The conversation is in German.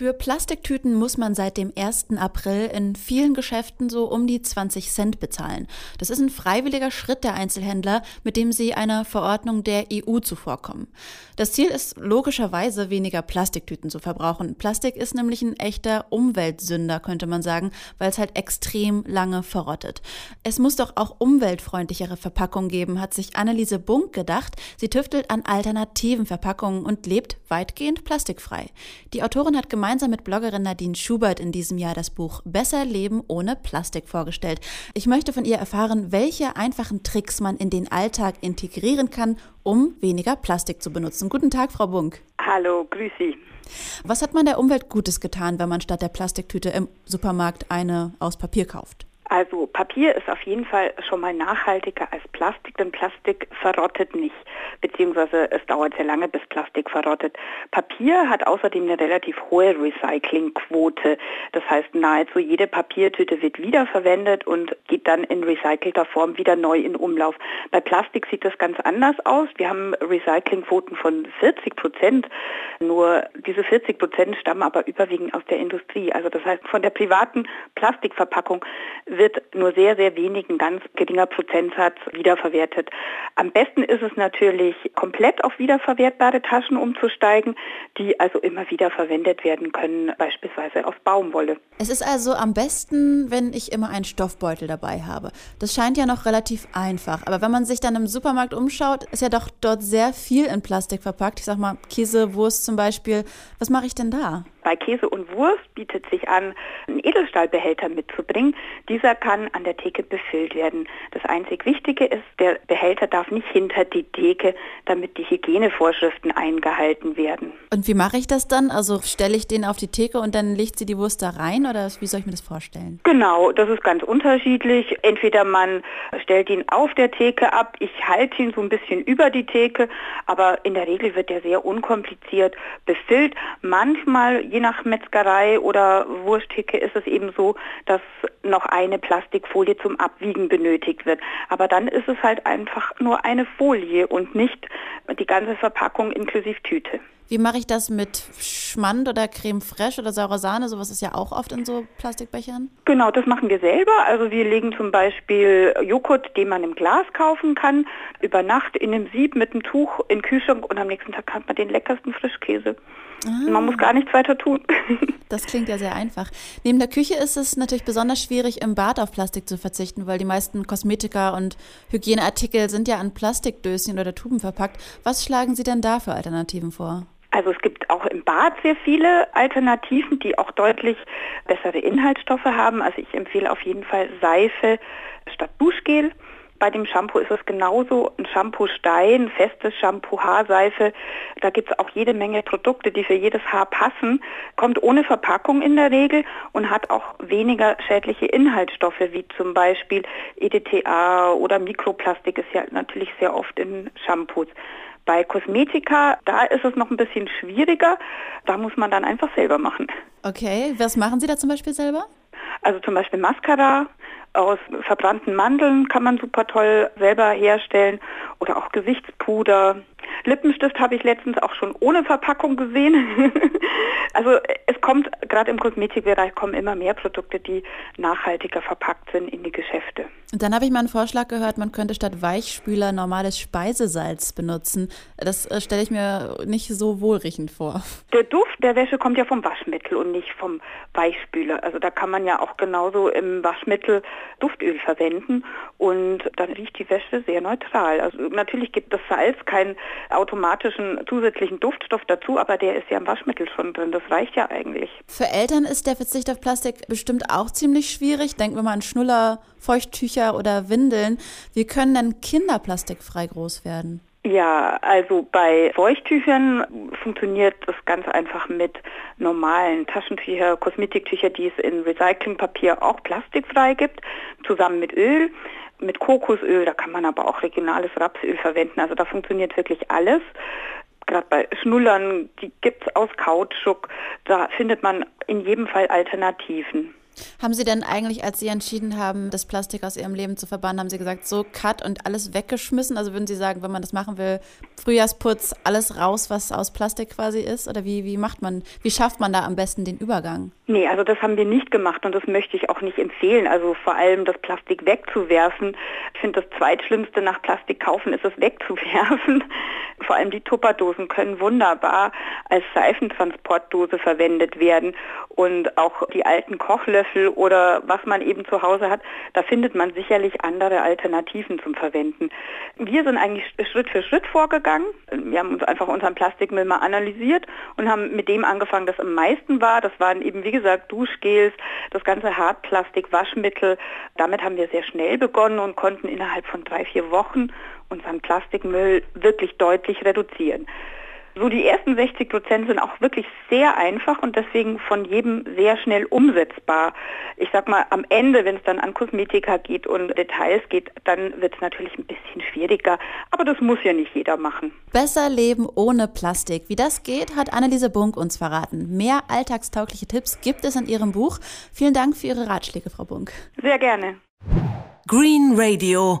Für Plastiktüten muss man seit dem 1. April in vielen Geschäften so um die 20 Cent bezahlen. Das ist ein freiwilliger Schritt der Einzelhändler, mit dem sie einer Verordnung der EU zuvorkommen. Das Ziel ist logischerweise weniger Plastiktüten zu verbrauchen. Plastik ist nämlich ein echter Umweltsünder, könnte man sagen, weil es halt extrem lange verrottet. Es muss doch auch umweltfreundlichere Verpackungen geben, hat sich Anneliese Bunk gedacht. Sie tüftelt an alternativen Verpackungen und lebt weitgehend plastikfrei. Die Autorin hat gemeint, gemeinsam mit Bloggerin Nadine Schubert in diesem Jahr das Buch Besser Leben ohne Plastik vorgestellt. Ich möchte von ihr erfahren, welche einfachen Tricks man in den Alltag integrieren kann, um weniger Plastik zu benutzen. Guten Tag, Frau Bunk. Hallo, grüß Sie. Was hat man der Umwelt Gutes getan, wenn man statt der Plastiktüte im Supermarkt eine aus Papier kauft? Also Papier ist auf jeden Fall schon mal nachhaltiger als Plastik, denn Plastik verrottet nicht, beziehungsweise es dauert sehr lange, bis Plastik verrottet. Papier hat außerdem eine relativ hohe Recyclingquote. Das heißt, nahezu jede Papiertüte wird wiederverwendet und geht dann in recycelter Form wieder neu in Umlauf. Bei Plastik sieht das ganz anders aus. Wir haben Recyclingquoten von 40 Prozent. Nur diese 40 Prozent stammen aber überwiegend aus der Industrie. Also das heißt, von der privaten Plastikverpackung wird nur sehr, sehr wenig, ein ganz geringer Prozentsatz wiederverwertet. Am besten ist es natürlich, komplett auf wiederverwertbare Taschen umzusteigen, die also immer wieder verwendet werden können, beispielsweise aus Baumwolle. Es ist also am besten, wenn ich immer einen Stoffbeutel dabei habe. Das scheint ja noch relativ einfach. Aber wenn man sich dann im Supermarkt umschaut, ist ja doch dort sehr viel in Plastik verpackt. Ich sag mal, Käse, Wurst zum Beispiel. Was mache ich denn da? Bei Käse und Wurst bietet sich an, einen Edelstahlbehälter mitzubringen. Dieser kann an der Theke befüllt werden. Das einzig Wichtige ist, der Behälter darf nicht hinter die Theke, damit die Hygienevorschriften eingehalten werden. Und wie mache ich das dann? Also stelle ich den auf die Theke und dann legt sie die Wurst da rein oder wie soll ich mir das vorstellen? Genau, das ist ganz unterschiedlich. Entweder man stellt ihn auf der Theke ab, ich halte ihn so ein bisschen über die Theke, aber in der Regel wird er sehr unkompliziert befüllt. Manchmal je nach Metzgerei oder Wursttheke ist es eben so, dass noch eine Plastikfolie zum Abwiegen benötigt wird. Aber dann ist es halt einfach nur eine Folie und nicht die ganze Verpackung inklusive Tüte. Wie mache ich das mit Schmand oder Creme fraiche oder saurer Sahne? Sowas ist ja auch oft in so Plastikbechern. Genau, das machen wir selber. Also wir legen zum Beispiel Joghurt, den man im Glas kaufen kann, über Nacht in einem Sieb mit einem Tuch in den Kühlschrank und am nächsten Tag hat man den leckersten Frischkäse. Ah. Man muss gar nichts weiter tun. Das klingt ja sehr einfach. Neben der Küche ist es natürlich besonders schwierig, im Bad auf Plastik zu verzichten, weil die meisten Kosmetika und Hygieneartikel sind ja an Plastikdöschen oder Tuben verpackt. Was schlagen Sie denn da für Alternativen vor? Also es gibt auch im Bad sehr viele Alternativen, die auch deutlich bessere Inhaltsstoffe haben. Also ich empfehle auf jeden Fall Seife statt Duschgel. Bei dem Shampoo ist es genauso. Ein Shampoo-Stein, festes Shampoo, Haarseife. Da gibt es auch jede Menge Produkte, die für jedes Haar passen. Kommt ohne Verpackung in der Regel und hat auch weniger schädliche Inhaltsstoffe, wie zum Beispiel EDTA oder Mikroplastik ist ja natürlich sehr oft in Shampoos. Bei Kosmetika, da ist es noch ein bisschen schwieriger. Da muss man dann einfach selber machen. Okay, was machen Sie da zum Beispiel selber? Also zum Beispiel Mascara aus verbrannten Mandeln kann man super toll selber herstellen oder auch Gesichtspuder. Lippenstift habe ich letztens auch schon ohne Verpackung gesehen. also es kommt, gerade im Kosmetikbereich kommen immer mehr Produkte, die nachhaltiger verpackt sind in die Geschäfte. Dann habe ich mal einen Vorschlag gehört, man könnte statt Weichspüler normales Speisesalz benutzen. Das äh, stelle ich mir nicht so wohlriechend vor. Der Duft der Wäsche kommt ja vom Waschmittel und nicht vom Weichspüler. Also da kann man ja auch genauso im Waschmittel Duftöl verwenden und dann riecht die Wäsche sehr neutral. Also natürlich gibt das Salz keinen automatischen zusätzlichen Duftstoff dazu, aber der ist ja im Waschmittel schon drin. Das reicht ja eigentlich. Für Eltern ist der Verzicht auf Plastik bestimmt auch ziemlich schwierig. Denken wir mal an Schnuller, Feuchttücher oder Windeln. Wie können denn Kinder plastikfrei groß werden? Ja, also bei Feuchttüchern funktioniert das ganz einfach mit normalen Taschentücher, Kosmetiktücher, die es in Recyclingpapier auch plastikfrei gibt, zusammen mit Öl, mit Kokosöl, da kann man aber auch regionales Rapsöl verwenden, also da funktioniert wirklich alles. Gerade bei Schnullern, die gibt es aus Kautschuk, da findet man in jedem Fall Alternativen. Haben Sie denn eigentlich, als Sie entschieden haben, das Plastik aus Ihrem Leben zu verbannen, haben Sie gesagt, so cut und alles weggeschmissen? Also würden Sie sagen, wenn man das machen will, Frühjahrsputz, alles raus, was aus Plastik quasi ist? Oder wie, wie macht man, wie schafft man da am besten den Übergang? Nee, also das haben wir nicht gemacht und das möchte ich auch nicht empfehlen. Also vor allem das Plastik wegzuwerfen. Ich finde, das Zweitschlimmste nach Plastik kaufen ist es wegzuwerfen. Vor allem die Tupperdosen können wunderbar als Seifentransportdose verwendet werden und auch die alten Kochlöffel oder was man eben zu Hause hat, da findet man sicherlich andere Alternativen zum Verwenden. Wir sind eigentlich Schritt für Schritt vorgegangen. Wir haben uns einfach unseren Plastikmüll mal analysiert und haben mit dem angefangen, das am meisten war. Das waren eben, wie gesagt, Duschgels, das ganze Hartplastik, Waschmittel. Damit haben wir sehr schnell begonnen und konnten innerhalb von drei, vier Wochen unseren Plastikmüll wirklich deutlich reduzieren. So die ersten 60 Prozent sind auch wirklich sehr einfach und deswegen von jedem sehr schnell umsetzbar. Ich sag mal, am Ende, wenn es dann an Kosmetika geht und Details geht, dann wird es natürlich ein bisschen schwieriger. Aber das muss ja nicht jeder machen. Besser leben ohne Plastik. Wie das geht, hat Anneliese Bunk uns verraten. Mehr alltagstaugliche Tipps gibt es in ihrem Buch. Vielen Dank für Ihre Ratschläge, Frau Bunk. Sehr gerne. Green Radio